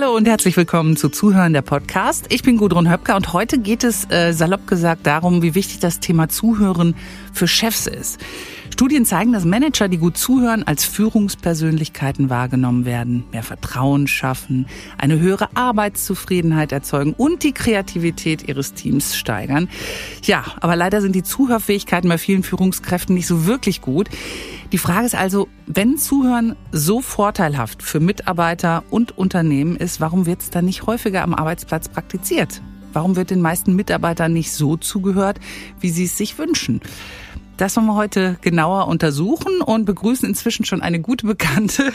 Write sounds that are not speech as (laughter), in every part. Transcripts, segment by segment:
Hallo und herzlich willkommen zu Zuhören der Podcast. Ich bin Gudrun Höpker und heute geht es äh, salopp gesagt darum, wie wichtig das Thema Zuhören für Chefs ist. Studien zeigen, dass Manager, die gut zuhören, als Führungspersönlichkeiten wahrgenommen werden, mehr Vertrauen schaffen, eine höhere Arbeitszufriedenheit erzeugen und die Kreativität ihres Teams steigern. Ja, aber leider sind die Zuhörfähigkeiten bei vielen Führungskräften nicht so wirklich gut. Die Frage ist also, wenn Zuhören so vorteilhaft für Mitarbeiter und Unternehmen ist, warum wird es dann nicht häufiger am Arbeitsplatz praktiziert? Warum wird den meisten Mitarbeitern nicht so zugehört, wie sie es sich wünschen? Das wollen wir heute genauer untersuchen und begrüßen inzwischen schon eine gute Bekannte,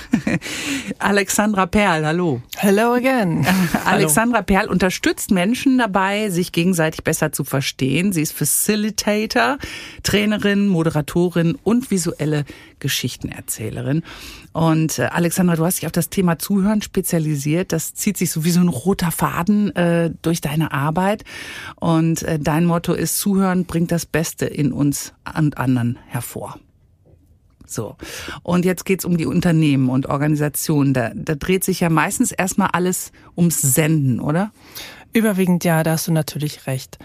(laughs) Alexandra Perl. Hallo. Hello again. (laughs) Alexandra Hallo. Perl unterstützt Menschen dabei, sich gegenseitig besser zu verstehen. Sie ist Facilitator, Trainerin, Moderatorin und visuelle Geschichtenerzählerin. Und äh, Alexandra, du hast dich auf das Thema Zuhören spezialisiert. Das zieht sich so wie so ein roter Faden äh, durch deine Arbeit. Und äh, dein Motto ist, Zuhören bringt das Beste in uns an anderen hervor. So. Und jetzt geht's um die Unternehmen und Organisationen. Da, da dreht sich ja meistens erstmal alles ums Senden, oder? Überwiegend ja, da hast du natürlich recht.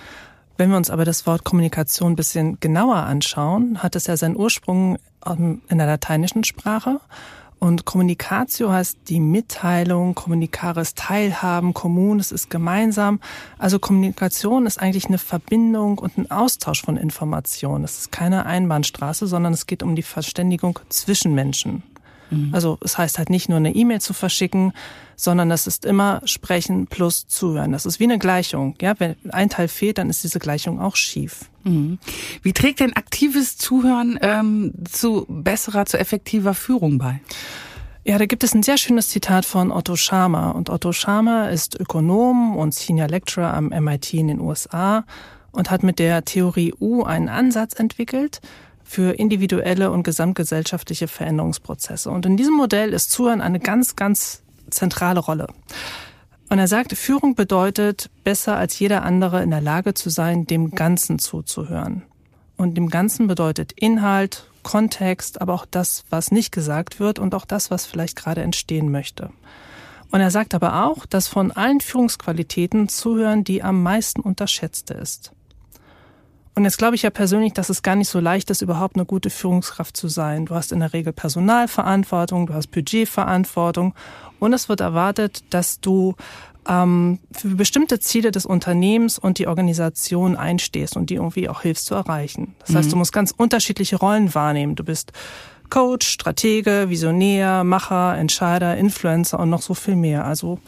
Wenn wir uns aber das Wort Kommunikation ein bisschen genauer anschauen, hat es ja seinen Ursprung ähm, in der lateinischen Sprache und Kommunikatio heißt die Mitteilung, Kommunikares Teilhaben, Kommun, es ist gemeinsam. Also Kommunikation ist eigentlich eine Verbindung und ein Austausch von Informationen. Es ist keine Einbahnstraße, sondern es geht um die Verständigung zwischen Menschen. Mhm. Also es heißt halt nicht nur eine E-Mail zu verschicken, sondern das ist immer Sprechen plus Zuhören. Das ist wie eine Gleichung. Ja, wenn ein Teil fehlt, dann ist diese Gleichung auch schief. Mhm. Wie trägt denn aktives Zuhören ähm, zu besserer, zu effektiver Führung bei? Ja, da gibt es ein sehr schönes Zitat von Otto Schama. Und Otto Schama ist Ökonom und Senior Lecturer am MIT in den USA und hat mit der Theorie U einen Ansatz entwickelt, für individuelle und gesamtgesellschaftliche Veränderungsprozesse. Und in diesem Modell ist Zuhören eine ganz, ganz zentrale Rolle. Und er sagt, Führung bedeutet, besser als jeder andere in der Lage zu sein, dem Ganzen zuzuhören. Und dem Ganzen bedeutet Inhalt, Kontext, aber auch das, was nicht gesagt wird und auch das, was vielleicht gerade entstehen möchte. Und er sagt aber auch, dass von allen Führungsqualitäten Zuhören die am meisten unterschätzte ist. Und jetzt glaube ich ja persönlich, dass es gar nicht so leicht ist, überhaupt eine gute Führungskraft zu sein. Du hast in der Regel Personalverantwortung, du hast Budgetverantwortung und es wird erwartet, dass du ähm, für bestimmte Ziele des Unternehmens und die Organisation einstehst und die irgendwie auch hilfst zu erreichen. Das heißt, du mhm. musst ganz unterschiedliche Rollen wahrnehmen. Du bist Coach, Stratege, Visionär, Macher, Entscheider, Influencer und noch so viel mehr. Also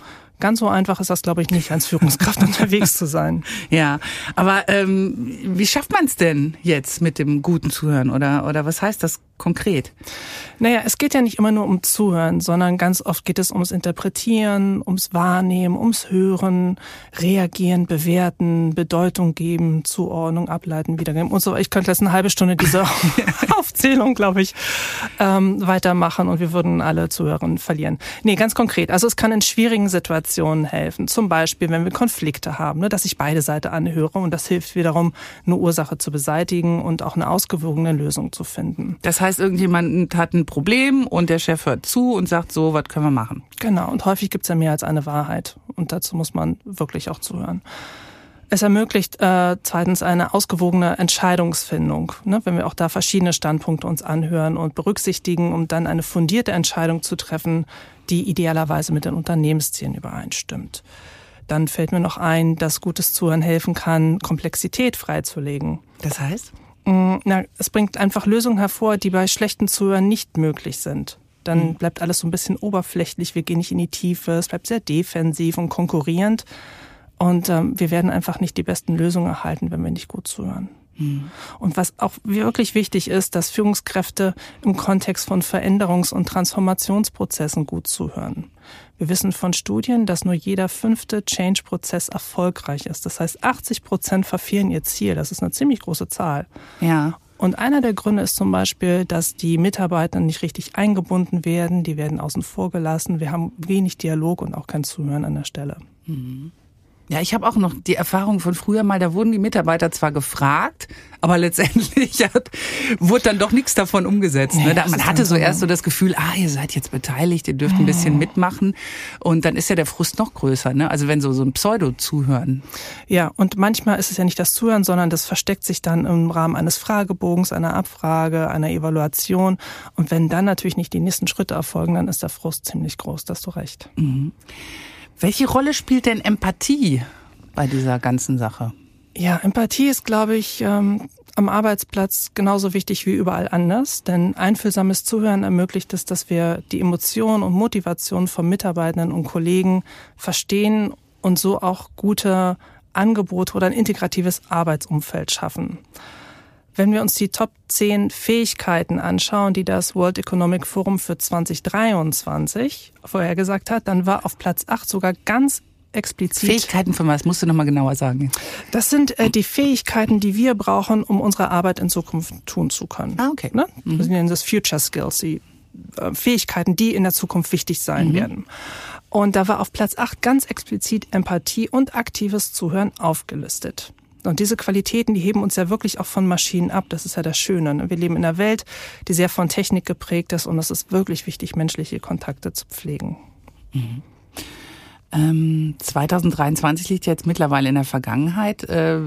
Ganz so einfach ist das, glaube ich, nicht, als Führungskraft (laughs) unterwegs zu sein. Ja, aber ähm, wie schafft man es denn jetzt mit dem guten Zuhören oder oder was heißt das konkret? Naja, es geht ja nicht immer nur um Zuhören, sondern ganz oft geht es ums Interpretieren, ums Wahrnehmen, ums Hören, Reagieren, Bewerten, Bedeutung geben, Zuordnung, Ableiten, Wiedergeben und so. Ich könnte jetzt eine halbe Stunde diese (laughs) (laughs) Aufzählung, glaube ich, ähm, weitermachen und wir würden alle Zuhörerinnen verlieren. Nee, ganz konkret. Also es kann in schwierigen Situationen helfen. Zum Beispiel, wenn wir Konflikte haben, ne, dass ich beide Seiten anhöre und das hilft wiederum, eine Ursache zu beseitigen und auch eine ausgewogene Lösung zu finden. Das heißt, irgendjemand hat ein Problem und der Chef hört zu und sagt so, was können wir machen? Genau, und häufig gibt es ja mehr als eine Wahrheit und dazu muss man wirklich auch zuhören. Es ermöglicht äh, zweitens eine ausgewogene Entscheidungsfindung, ne, wenn wir auch da verschiedene Standpunkte uns anhören und berücksichtigen, um dann eine fundierte Entscheidung zu treffen, die idealerweise mit den Unternehmenszielen übereinstimmt. Dann fällt mir noch ein, dass gutes Zuhören helfen kann, Komplexität freizulegen. Das heißt? Mm, na, es bringt einfach Lösungen hervor, die bei schlechten Zuhören nicht möglich sind. Dann mhm. bleibt alles so ein bisschen oberflächlich, wir gehen nicht in die Tiefe, es bleibt sehr defensiv und konkurrierend. Und ähm, wir werden einfach nicht die besten Lösungen erhalten, wenn wir nicht gut zuhören. Mhm. Und was auch wirklich wichtig ist, dass Führungskräfte im Kontext von Veränderungs- und Transformationsprozessen gut zuhören. Wir wissen von Studien, dass nur jeder fünfte Change-Prozess erfolgreich ist. Das heißt, 80 Prozent verfehlen ihr Ziel. Das ist eine ziemlich große Zahl. Ja. Und einer der Gründe ist zum Beispiel, dass die Mitarbeiter nicht richtig eingebunden werden, die werden außen vor gelassen, wir haben wenig Dialog und auch kein Zuhören an der Stelle. Mhm. Ja, ich habe auch noch die Erfahrung von früher mal, da wurden die Mitarbeiter zwar gefragt, aber letztendlich (laughs) hat, wurde dann doch nichts davon umgesetzt. Ne? Da, man hatte so erst so das Gefühl, ah, ihr seid jetzt beteiligt, ihr dürft ein bisschen mitmachen und dann ist ja der Frust noch größer. Ne? Also wenn so, so ein Pseudo-Zuhören. Ja, und manchmal ist es ja nicht das Zuhören, sondern das versteckt sich dann im Rahmen eines Fragebogens, einer Abfrage, einer Evaluation. Und wenn dann natürlich nicht die nächsten Schritte erfolgen, dann ist der Frust ziemlich groß, da hast du recht. Mhm. Welche Rolle spielt denn Empathie bei dieser ganzen Sache? Ja, Empathie ist, glaube ich, ähm, am Arbeitsplatz genauso wichtig wie überall anders, denn einfühlsames Zuhören ermöglicht es, dass wir die Emotionen und Motivation von Mitarbeitenden und Kollegen verstehen und so auch gute Angebote oder ein integratives Arbeitsumfeld schaffen. Wenn wir uns die Top 10 Fähigkeiten anschauen, die das World Economic Forum für 2023 vorhergesagt hat, dann war auf Platz 8 sogar ganz explizit. Fähigkeiten von was? Musst du nochmal genauer sagen. Das sind äh, die Fähigkeiten, die wir brauchen, um unsere Arbeit in Zukunft tun zu können. Ah, okay. Ne? Mhm. Wir nennen das Future Skills, die äh, Fähigkeiten, die in der Zukunft wichtig sein mhm. werden. Und da war auf Platz 8 ganz explizit Empathie und aktives Zuhören aufgelistet. Und diese Qualitäten, die heben uns ja wirklich auch von Maschinen ab. Das ist ja das Schöne. Ne? Wir leben in einer Welt, die sehr von Technik geprägt ist und es ist wirklich wichtig, menschliche Kontakte zu pflegen. Mhm. Ähm, 2023 liegt jetzt mittlerweile in der Vergangenheit. Äh,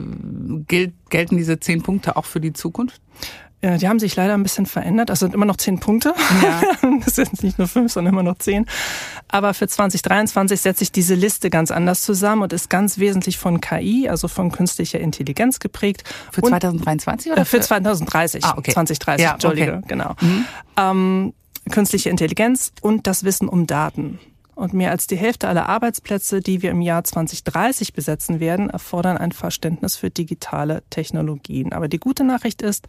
gilt, gelten diese zehn Punkte auch für die Zukunft? Ja, die haben sich leider ein bisschen verändert. Also sind immer noch zehn Punkte. Ja. (laughs) Das sind nicht nur fünf, sondern immer noch zehn. Aber für 2023 setzt sich diese Liste ganz anders zusammen und ist ganz wesentlich von KI, also von künstlicher Intelligenz geprägt. Für 2023 oder? Äh, für 2030. Ah, okay. 2030, ja, Entschuldige, okay. genau. Mhm. Ähm, künstliche Intelligenz und das Wissen um Daten. Und mehr als die Hälfte aller Arbeitsplätze, die wir im Jahr 2030 besetzen werden, erfordern ein Verständnis für digitale Technologien. Aber die gute Nachricht ist,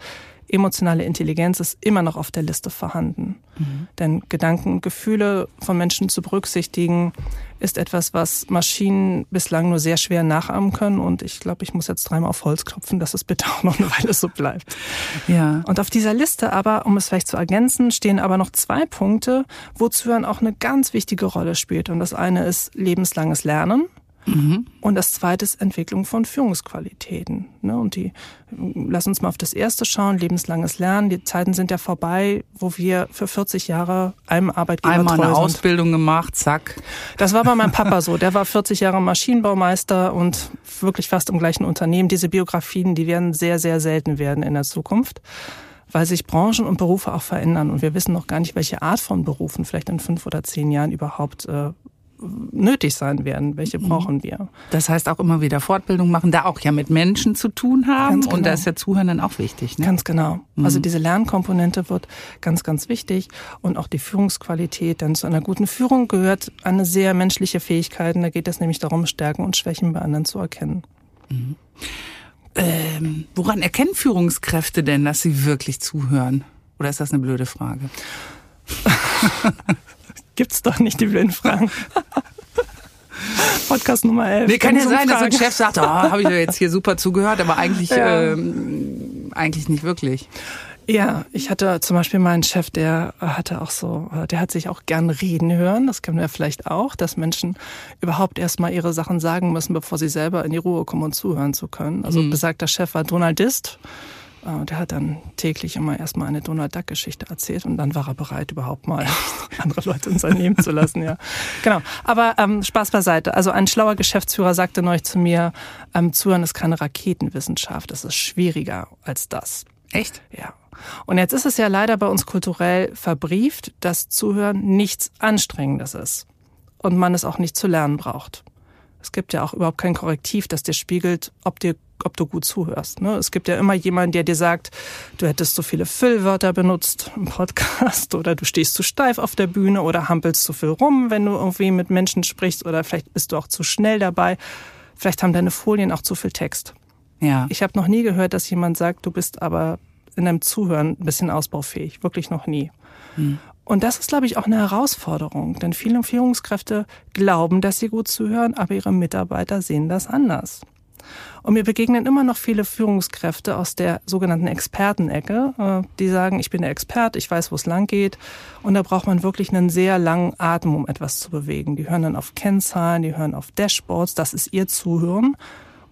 emotionale Intelligenz ist immer noch auf der Liste vorhanden. Mhm. Denn Gedanken und Gefühle von Menschen zu berücksichtigen, ist etwas, was Maschinen bislang nur sehr schwer nachahmen können. Und ich glaube, ich muss jetzt dreimal auf Holz klopfen, dass es bitte (laughs) auch noch eine Weile so bleibt. Ja. Und auf dieser Liste aber, um es vielleicht zu ergänzen, stehen aber noch zwei Punkte, wo Zuhören auch eine ganz wichtige Rolle spielt. Und das eine ist lebenslanges Lernen. Mhm. Und das zweite ist Entwicklung von Führungsqualitäten. Ne? Und die, lass uns mal auf das erste schauen, lebenslanges Lernen. Die Zeiten sind ja vorbei, wo wir für 40 Jahre einem Arbeitgeber Einmal eine. Ausbildung gemacht, zack. Das war bei meinem Papa so. Der war (laughs) 40 Jahre Maschinenbaumeister und wirklich fast im gleichen Unternehmen. Diese Biografien, die werden sehr, sehr selten werden in der Zukunft weil sich Branchen und Berufe auch verändern und wir wissen noch gar nicht, welche Art von Berufen vielleicht in fünf oder zehn Jahren überhaupt äh, nötig sein werden. Welche mhm. brauchen wir? Das heißt auch immer wieder Fortbildung machen, da auch ja mit Menschen zu tun haben. Genau. Und da ist ja Zuhören dann auch wichtig. Ne? Ganz genau. Mhm. Also diese Lernkomponente wird ganz, ganz wichtig. Und auch die Führungsqualität. Denn zu einer guten Führung gehört eine sehr menschliche Fähigkeit. Und da geht es nämlich darum, Stärken und Schwächen bei anderen zu erkennen. Mhm. Ähm, woran erkennen Führungskräfte denn, dass sie wirklich zuhören? Oder ist das eine blöde Frage? (laughs) gibt's doch nicht die blöden Fragen. Podcast Nummer 11. Nee, kann ja sein, dass ein Chef sagt, oh, habe ich ja jetzt hier super zugehört, aber eigentlich, ja. ähm, eigentlich nicht wirklich. Ja, ich hatte zum Beispiel meinen Chef, der hatte auch so, der hat sich auch gern reden hören. Das kennen wir vielleicht auch, dass Menschen überhaupt erstmal ihre Sachen sagen müssen, bevor sie selber in die Ruhe kommen und zuhören zu können. Also mhm. besagter Chef war Donaldist. Äh, der hat dann täglich immer erstmal eine Donald Duck Geschichte erzählt und dann war er bereit, überhaupt mal (laughs) andere Leute in sein Leben zu lassen, ja. Genau. Aber ähm, Spaß beiseite. Also ein schlauer Geschäftsführer sagte neulich zu mir, ähm, Zuhören ist keine Raketenwissenschaft, das ist schwieriger als das. Echt? Ja. Und jetzt ist es ja leider bei uns kulturell verbrieft, dass Zuhören nichts Anstrengendes ist und man es auch nicht zu lernen braucht. Es gibt ja auch überhaupt kein Korrektiv, das dir spiegelt, ob, dir, ob du gut zuhörst. Ne? Es gibt ja immer jemanden, der dir sagt, du hättest so viele Füllwörter benutzt im Podcast oder du stehst zu steif auf der Bühne oder hampelst zu viel rum, wenn du irgendwie mit Menschen sprichst oder vielleicht bist du auch zu schnell dabei. Vielleicht haben deine Folien auch zu viel Text. Ja. Ich habe noch nie gehört, dass jemand sagt, du bist aber in deinem Zuhören ein bisschen ausbaufähig. Wirklich noch nie. Hm. Und das ist, glaube ich, auch eine Herausforderung, denn viele Führungskräfte glauben, dass sie gut zuhören, aber ihre Mitarbeiter sehen das anders. Und mir begegnen immer noch viele Führungskräfte aus der sogenannten Expertenecke, äh, die sagen, ich bin der Expert, ich weiß, wo es lang geht. Und da braucht man wirklich einen sehr langen Atem, um etwas zu bewegen. Die hören dann auf Kennzahlen, die hören auf Dashboards, das ist ihr Zuhören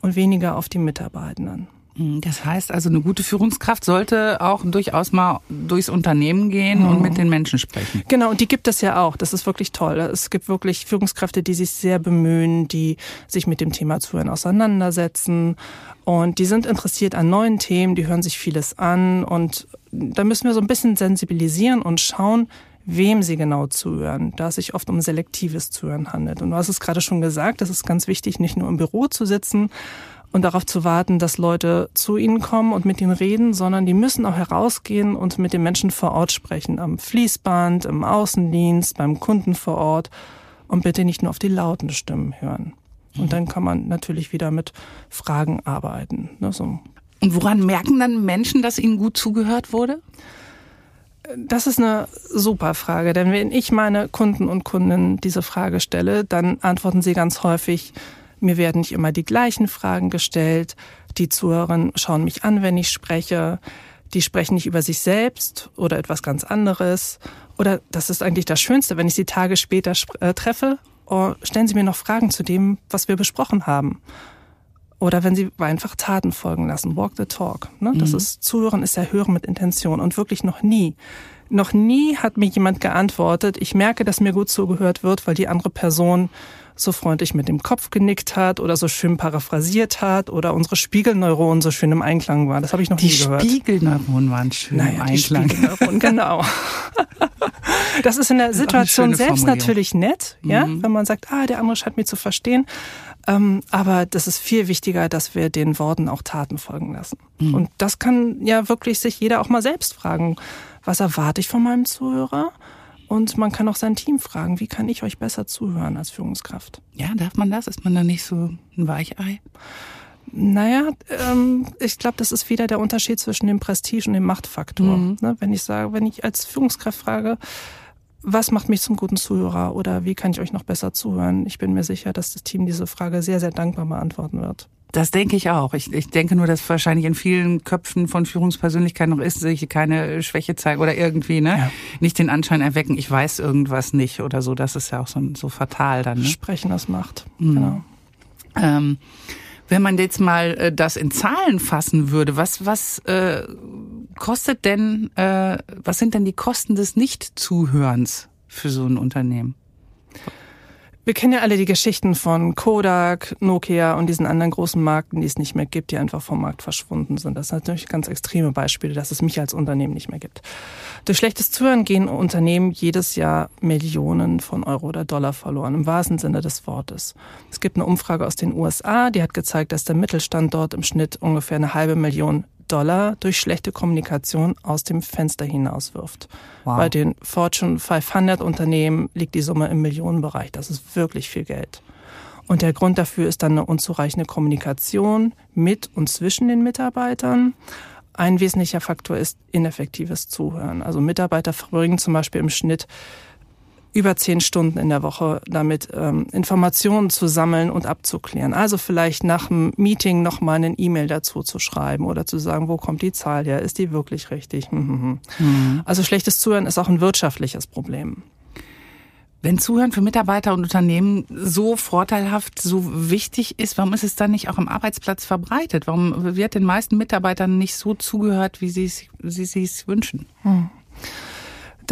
und weniger auf die Mitarbeitenden. Mhm, das heißt also, eine gute Führungskraft sollte auch durchaus mal durchs Unternehmen gehen mhm. und mit den Menschen sprechen. Genau, und die gibt es ja auch. Das ist wirklich toll. Es gibt wirklich Führungskräfte, die sich sehr bemühen, die sich mit dem Thema Zuhören auseinandersetzen. Und die sind interessiert an neuen Themen, die hören sich vieles an. Und da müssen wir so ein bisschen sensibilisieren und schauen, wem sie genau zuhören, da es sich oft um selektives Zuhören handelt. Und du hast es gerade schon gesagt, es ist ganz wichtig, nicht nur im Büro zu sitzen und darauf zu warten, dass Leute zu ihnen kommen und mit ihnen reden, sondern die müssen auch herausgehen und mit den Menschen vor Ort sprechen, am Fließband, im Außendienst, beim Kunden vor Ort und bitte nicht nur auf die lauten Stimmen hören. Und dann kann man natürlich wieder mit Fragen arbeiten. Ne, so. Und woran merken dann Menschen, dass ihnen gut zugehört wurde? Das ist eine super Frage, denn wenn ich meine Kunden und Kundinnen diese Frage stelle, dann antworten sie ganz häufig, mir werden nicht immer die gleichen Fragen gestellt, die Zuhörerinnen schauen mich an, wenn ich spreche, die sprechen nicht über sich selbst oder etwas ganz anderes. Oder das ist eigentlich das Schönste, wenn ich sie Tage später äh, treffe, oh, stellen sie mir noch Fragen zu dem, was wir besprochen haben. Oder wenn sie einfach Taten folgen lassen, walk the talk. Ne? Das mhm. ist Zuhören ist ja Hören mit Intention und wirklich noch nie. Noch nie hat mir jemand geantwortet, ich merke, dass mir gut zugehört wird, weil die andere Person so freundlich mit dem Kopf genickt hat oder so schön paraphrasiert hat oder unsere Spiegelneuronen so schön im Einklang waren. Das habe ich noch die nie gehört. Die Spiegelneuronen waren schön naja, im Einklang. Die Spiegelneuronen, genau. (laughs) Das ist in der Situation selbst natürlich nett, ja, mhm. wenn man sagt, ah, der andere scheint mir zu verstehen. Ähm, aber das ist viel wichtiger, dass wir den Worten auch Taten folgen lassen. Mhm. Und das kann ja wirklich sich jeder auch mal selbst fragen. Was erwarte ich von meinem Zuhörer? Und man kann auch sein Team fragen, wie kann ich euch besser zuhören als Führungskraft? Ja, darf man das? Ist man da nicht so ein Weichei? Naja, ähm, ich glaube, das ist wieder der Unterschied zwischen dem Prestige und dem Machtfaktor. Mhm. Ne, wenn ich sage, wenn ich als Führungskraft frage, was macht mich zum guten Zuhörer oder wie kann ich euch noch besser zuhören? Ich bin mir sicher, dass das Team diese Frage sehr, sehr dankbar beantworten wird. Das denke ich auch. Ich, ich denke nur, dass wahrscheinlich in vielen Köpfen von Führungspersönlichkeiten noch ist, sich keine Schwäche zeigen oder irgendwie, ne? Ja. Nicht den Anschein erwecken, ich weiß irgendwas nicht oder so. Das ist ja auch so, so fatal dann. Ne? Sprechen, das macht. Mhm. Genau. Ähm, wenn man jetzt mal äh, das in Zahlen fassen würde, was, was äh, kostet denn, äh, was sind denn die Kosten des Nichtzuhörens für so ein Unternehmen? Wir kennen ja alle die Geschichten von Kodak, Nokia und diesen anderen großen Marken, die es nicht mehr gibt, die einfach vom Markt verschwunden sind. Das sind natürlich ganz extreme Beispiele, dass es mich als Unternehmen nicht mehr gibt. Durch schlechtes Zuhören gehen Unternehmen jedes Jahr Millionen von Euro oder Dollar verloren, im wahrsten Sinne des Wortes. Es gibt eine Umfrage aus den USA, die hat gezeigt, dass der Mittelstand dort im Schnitt ungefähr eine halbe Million Dollar durch schlechte Kommunikation aus dem Fenster hinauswirft. Wow. Bei den Fortune 500 Unternehmen liegt die Summe im Millionenbereich. Das ist wirklich viel Geld. Und der Grund dafür ist dann eine unzureichende Kommunikation mit und zwischen den Mitarbeitern. Ein wesentlicher Faktor ist ineffektives Zuhören. Also Mitarbeiter verbringen zum Beispiel im Schnitt über zehn Stunden in der Woche damit ähm, Informationen zu sammeln und abzuklären. Also vielleicht nach dem Meeting nochmal eine E-Mail dazu zu schreiben oder zu sagen, wo kommt die Zahl her? Ist die wirklich richtig? Hm, hm, hm. Mhm. Also schlechtes Zuhören ist auch ein wirtschaftliches Problem. Wenn Zuhören für Mitarbeiter und Unternehmen so vorteilhaft, so wichtig ist, warum ist es dann nicht auch am Arbeitsplatz verbreitet? Warum wird den meisten Mitarbeitern nicht so zugehört, wie sie es, wie sie es wünschen? Hm.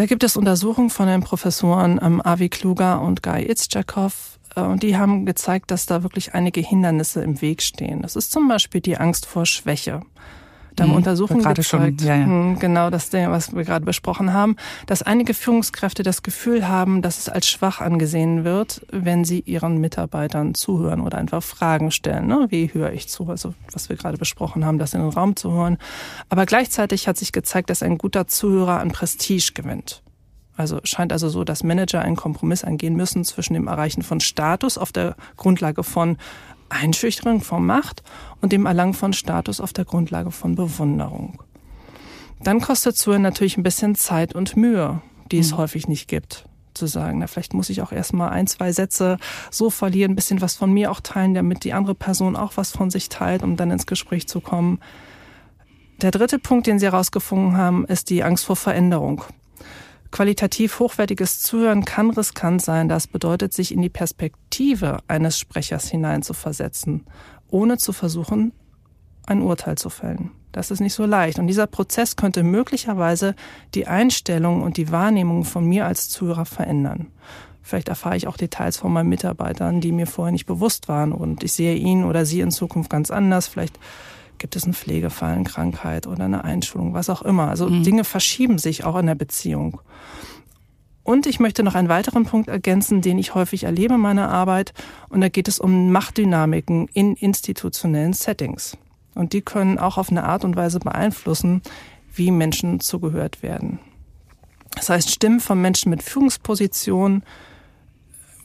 Da gibt es Untersuchungen von den Professoren ähm, Avi Kluger und Guy Itzchakov. Äh, und die haben gezeigt, dass da wirklich einige Hindernisse im Weg stehen. Das ist zum Beispiel die Angst vor Schwäche. Da haben mhm, Untersuchungen gezeigt, schon, ja, ja. Hm, genau das, was wir gerade besprochen haben, dass einige Führungskräfte das Gefühl haben, dass es als schwach angesehen wird, wenn sie ihren Mitarbeitern zuhören oder einfach Fragen stellen. Ne? Wie höre ich zu? Also was wir gerade besprochen haben, das in den Raum zu hören. Aber gleichzeitig hat sich gezeigt, dass ein guter Zuhörer an Prestige gewinnt. Also scheint also so, dass Manager einen Kompromiss eingehen müssen zwischen dem Erreichen von Status auf der Grundlage von Einschüchterung von Macht und dem Erlangen von Status auf der Grundlage von Bewunderung. Dann kostet Zuhören natürlich ein bisschen Zeit und Mühe, die es mhm. häufig nicht gibt. zu sagen, na, vielleicht muss ich auch erstmal ein, zwei Sätze so verlieren, ein bisschen was von mir auch teilen, damit die andere Person auch was von sich teilt, um dann ins Gespräch zu kommen. Der dritte Punkt, den Sie herausgefunden haben, ist die Angst vor Veränderung. Qualitativ hochwertiges Zuhören kann riskant sein. Das bedeutet, sich in die Perspektive eines Sprechers hineinzuversetzen, ohne zu versuchen, ein Urteil zu fällen. Das ist nicht so leicht. Und dieser Prozess könnte möglicherweise die Einstellung und die Wahrnehmung von mir als Zuhörer verändern. Vielleicht erfahre ich auch Details von meinen Mitarbeitern, die mir vorher nicht bewusst waren und ich sehe ihn oder sie in Zukunft ganz anders. Vielleicht gibt es einen Pflegefall, eine Krankheit oder eine Einschulung, was auch immer. Also mhm. Dinge verschieben sich auch in der Beziehung. Und ich möchte noch einen weiteren Punkt ergänzen, den ich häufig erlebe in meiner Arbeit. Und da geht es um Machtdynamiken in institutionellen Settings. Und die können auch auf eine Art und Weise beeinflussen, wie Menschen zugehört werden. Das heißt, Stimmen von Menschen mit Führungspositionen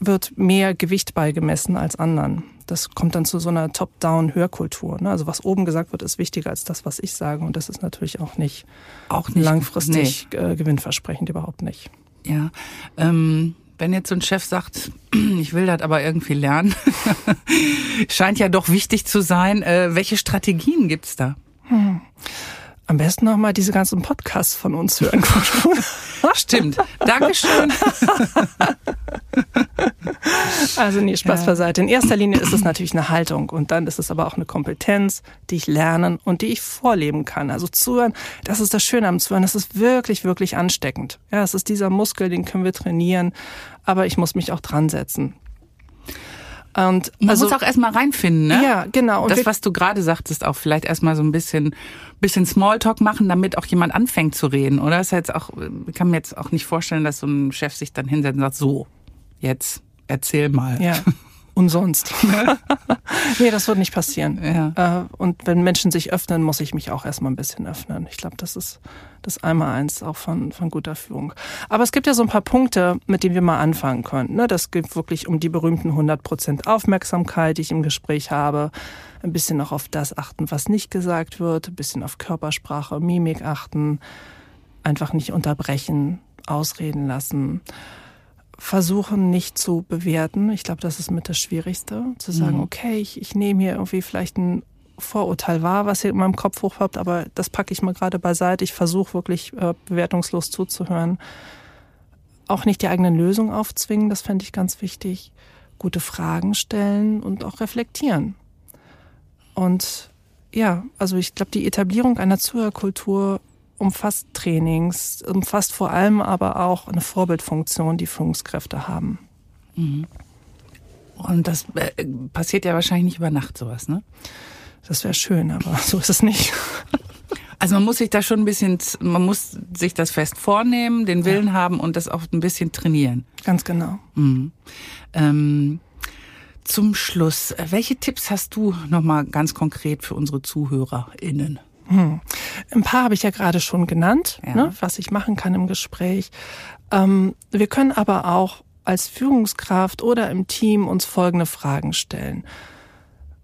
wird mehr Gewicht beigemessen als anderen. Das kommt dann zu so einer Top-Down-Hörkultur. Ne? Also was oben gesagt wird, ist wichtiger als das, was ich sage. Und das ist natürlich auch nicht, auch nicht langfristig nee. äh, gewinnversprechend, überhaupt nicht. Ja, ähm, wenn jetzt so ein Chef sagt, (clears throat) ich will das aber irgendwie lernen, (laughs) scheint ja doch wichtig zu sein. Äh, welche Strategien gibt's da? Hm. Am besten noch mal diese ganzen Podcasts von uns hören. (laughs) Stimmt. Dankeschön. (laughs) Also nee, Spaß ja. beiseite. In erster Linie ist es natürlich eine Haltung und dann ist es aber auch eine Kompetenz, die ich lernen und die ich vorleben kann. Also zuhören, das ist das Schöne am Zuhören, das ist wirklich, wirklich ansteckend. Ja, es ist dieser Muskel, den können wir trainieren, aber ich muss mich auch dran setzen. Und Man also, muss auch erstmal reinfinden, ne? Ja, genau. Und das, was du gerade sagtest, auch vielleicht erstmal so ein bisschen, bisschen Smalltalk machen, damit auch jemand anfängt zu reden, oder? Das ist jetzt auch, ich kann mir jetzt auch nicht vorstellen, dass so ein Chef sich dann hinsetzt und sagt, so, jetzt erzähl mal. Ja. (laughs) Und sonst. (laughs) nee, das wird nicht passieren. Ja. Äh, und wenn Menschen sich öffnen, muss ich mich auch erstmal ein bisschen öffnen. Ich glaube, das ist das einmal eins auch von, von guter Führung. Aber es gibt ja so ein paar Punkte, mit denen wir mal anfangen können. Ne? Das geht wirklich um die berühmten 100 Prozent Aufmerksamkeit, die ich im Gespräch habe. Ein bisschen auch auf das achten, was nicht gesagt wird. Ein bisschen auf Körpersprache, Mimik achten. Einfach nicht unterbrechen, ausreden lassen versuchen nicht zu bewerten. Ich glaube, das ist mit das Schwierigste, zu sagen, mhm. okay, ich, ich nehme hier irgendwie vielleicht ein Vorurteil wahr, was hier in meinem Kopf hochpoppt, aber das packe ich mal gerade beiseite. Ich versuche wirklich äh, bewertungslos zuzuhören. Auch nicht die eigene Lösung aufzwingen, das fände ich ganz wichtig. Gute Fragen stellen und auch reflektieren. Und ja, also ich glaube, die Etablierung einer Zuhörkultur umfasst Trainings, umfasst vor allem aber auch eine Vorbildfunktion, die Führungskräfte haben. Mhm. Und das äh, passiert ja wahrscheinlich nicht über Nacht sowas, ne? Das wäre schön, aber (laughs) so ist es nicht. Also man muss sich da schon ein bisschen, man muss sich das fest vornehmen, den Willen ja. haben und das auch ein bisschen trainieren. Ganz genau. Mhm. Ähm, zum Schluss, welche Tipps hast du nochmal ganz konkret für unsere ZuhörerInnen? Hm. Ein paar habe ich ja gerade schon genannt, ja. ne, was ich machen kann im Gespräch. Ähm, wir können aber auch als Führungskraft oder im Team uns folgende Fragen stellen.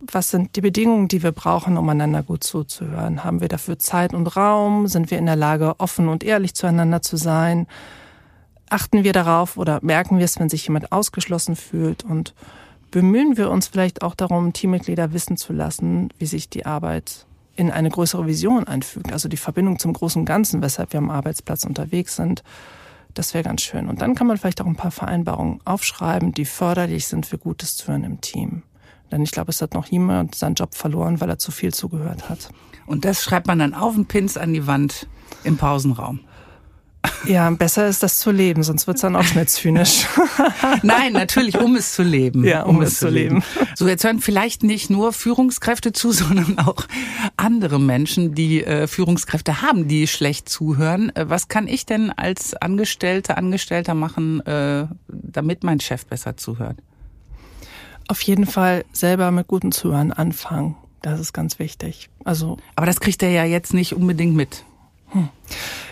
Was sind die Bedingungen, die wir brauchen, um einander gut zuzuhören? Haben wir dafür Zeit und Raum? Sind wir in der Lage, offen und ehrlich zueinander zu sein? Achten wir darauf oder merken wir es, wenn sich jemand ausgeschlossen fühlt? Und bemühen wir uns vielleicht auch darum, Teammitglieder wissen zu lassen, wie sich die Arbeit in eine größere Vision einfügt, also die Verbindung zum großen Ganzen, weshalb wir am Arbeitsplatz unterwegs sind. Das wäre ganz schön. Und dann kann man vielleicht auch ein paar Vereinbarungen aufschreiben, die förderlich sind für gutes Zuhören im Team. Denn ich glaube, es hat noch niemand seinen Job verloren, weil er zu viel zugehört hat. Und das schreibt man dann auf den Pins an die Wand im Pausenraum. Ja, besser ist das zu leben, sonst wird's dann auch schnell zynisch. (laughs) Nein, natürlich, um es zu leben. Ja, um, um es, es, zu leben. leben. So, jetzt hören vielleicht nicht nur Führungskräfte zu, (laughs) sondern auch andere Menschen, die äh, Führungskräfte haben, die schlecht zuhören. Äh, was kann ich denn als Angestellte, Angestellter machen, äh, damit mein Chef besser zuhört? Auf jeden Fall selber mit gutem Zuhören anfangen. Das ist ganz wichtig. Also. Aber das kriegt er ja jetzt nicht unbedingt mit. Hm.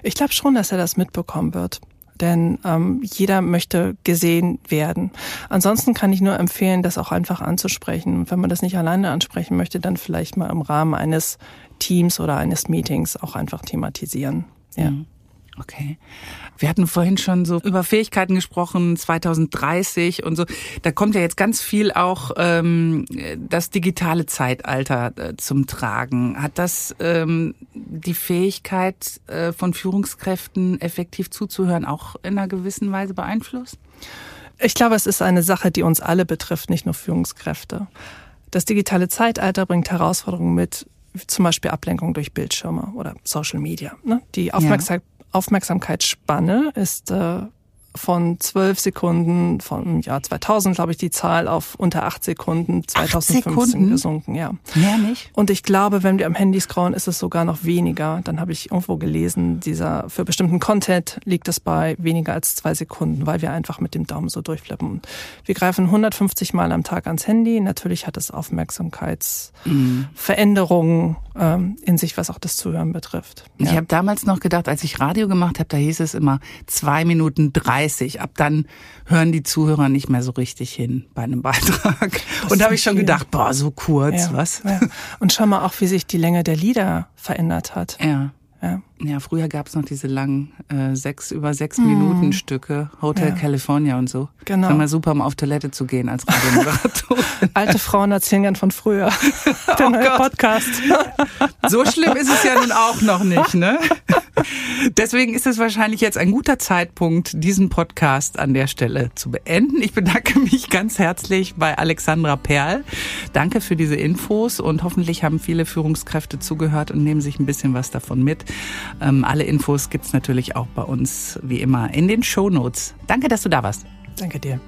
Ich glaube schon, dass er das mitbekommen wird. Denn ähm, jeder möchte gesehen werden. Ansonsten kann ich nur empfehlen, das auch einfach anzusprechen. Und wenn man das nicht alleine ansprechen möchte, dann vielleicht mal im Rahmen eines Teams oder eines Meetings auch einfach thematisieren. Ja. Mhm. Okay. Wir hatten vorhin schon so über Fähigkeiten gesprochen, 2030 und so. Da kommt ja jetzt ganz viel auch ähm, das digitale Zeitalter äh, zum Tragen. Hat das ähm, die Fähigkeit äh, von Führungskräften effektiv zuzuhören auch in einer gewissen Weise beeinflusst? Ich glaube, es ist eine Sache, die uns alle betrifft, nicht nur Führungskräfte. Das digitale Zeitalter bringt Herausforderungen mit, zum Beispiel Ablenkung durch Bildschirme oder Social Media. Ne? Die Aufmerksamkeit Aufmerksamkeitsspanne ist äh, von zwölf Sekunden vom Jahr 2000, glaube ich, die Zahl auf unter acht Sekunden 2015 Sekunden? gesunken. Ja. Mehr nicht? Und ich glaube, wenn wir am Handy scrollen, ist es sogar noch weniger. Dann habe ich irgendwo gelesen, dieser für bestimmten Content liegt es bei weniger als zwei Sekunden, weil wir einfach mit dem Daumen so durchflippen. Wir greifen 150 Mal am Tag ans Handy. Natürlich hat es Aufmerksamkeitsveränderungen ähm, in sich, was auch das Zuhören betrifft. Ja. Ich habe damals noch gedacht, als ich Radio gemacht habe, da hieß es immer zwei Minuten drei 30. Ab dann hören die Zuhörer nicht mehr so richtig hin bei einem (laughs) Beitrag. Das und da habe ich schon viel. gedacht, boah, so kurz, ja, was? Ja. Und schau mal auch, wie sich die Länge der Lieder verändert hat. Ja. Ja. Ja, früher gab's noch diese langen äh, sechs über sechs mhm. Minuten Stücke, Hotel ja. California und so. Genau. War mal super, um auf Toilette zu gehen als Radiomoderator. (laughs) Alte Frauen erzählen gern von früher. (laughs) (laughs) Der oh neue Gott. Podcast. so schlimm ist es ja nun auch noch nicht, ne? Deswegen ist es wahrscheinlich jetzt ein guter Zeitpunkt, diesen Podcast an der Stelle zu beenden. Ich bedanke mich ganz herzlich bei Alexandra Perl. Danke für diese Infos und hoffentlich haben viele Führungskräfte zugehört und nehmen sich ein bisschen was davon mit. Ähm, alle Infos gibt's natürlich auch bei uns wie immer in den Show Notes. Danke, dass du da warst. Danke dir.